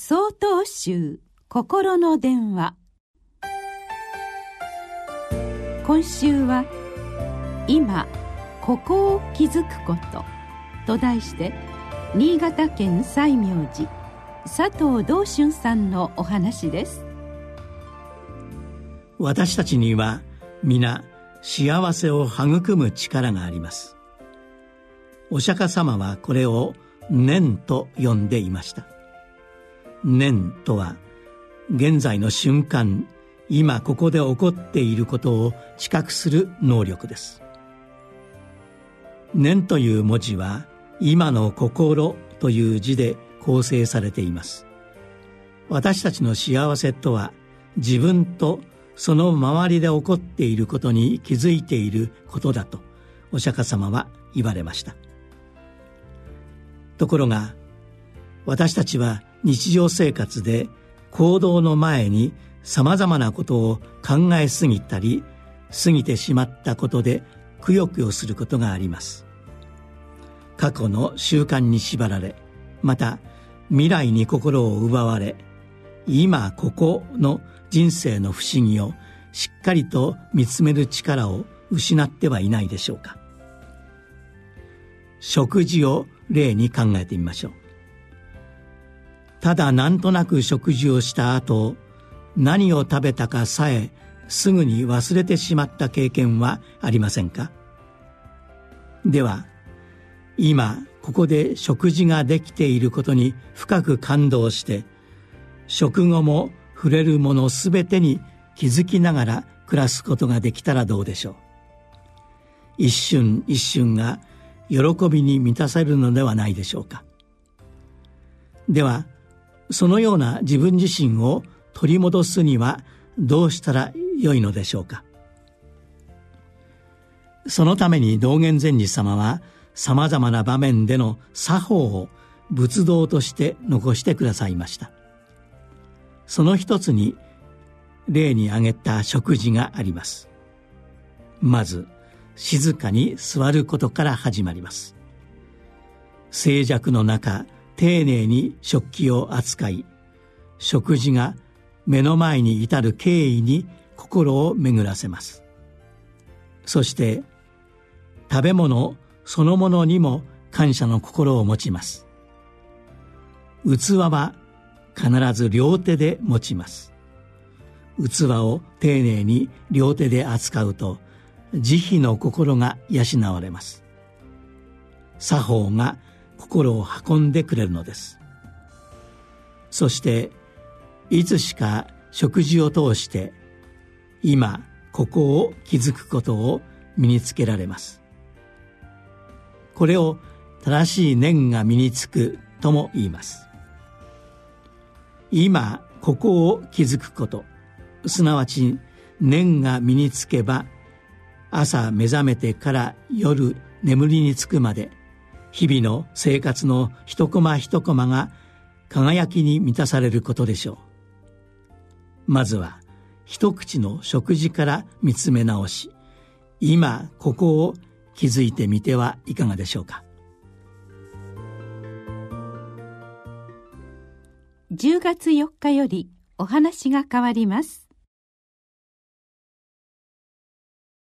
総統集心の電話。今週は「今ここを気づくこと」と題して新潟県西明寺佐藤道春さんのお話です。私たちには皆幸せを育む力があります。お釈迦様はこれを念と呼んでいました。念とは現在の瞬間今ここで起こっていることを知覚する能力です。念という文字は今の心という字で構成されています。私たちの幸せとは自分とその周りで起こっていることに気づいていることだとお釈迦様は言われました。ところが私たちは日常生活で行動の前にさまざまなことを考えすぎたり過ぎてしまったことでくよくよすることがあります。過去の習慣に縛られまた未来に心を奪われ今ここの人生の不思議をしっかりと見つめる力を失ってはいないでしょうか。食事を例に考えてみましょう。ただなんとなく食事をした後何を食べたかさえすぐに忘れてしまった経験はありませんか？では今ここで食事ができていることに深く感動して食後も触れるものすべてに気づきながら暮らすことができたらどうでしょう？一瞬一瞬が喜びに満たされるのではないでしょうか。ではそのような自分自身を取り戻すにはどうしたらよいのでしょうか？そのために道元禅師様はさまざまな場面での作法を仏道として残してくださいました。その一つに例に挙げた食事があります。まず静かに座ることから始まります。静寂の中丁寧に食器を扱い食事が目の前に至る経緯に心を巡らせます。そして食べ物そのものにも感謝の心を持ちます。器は必ず両手で持ちます。器を丁寧に両手で扱うと慈悲の心が養われます。作法が心を運んでくれるのです。そしていつしか食事を通して今ここを気づくことを身につけられます。これを正しい念が身につくとも言います。今ここを気づくこと。すなわち念が身につけば朝目覚めてから夜眠りにつくまで日々の生活の一コマ一コマが輝きに満たされることでしょう。まずは一口の食事から見つめ直し今ここを気づいてみてはいかがでしょうか。10月4日よりお話が変わります。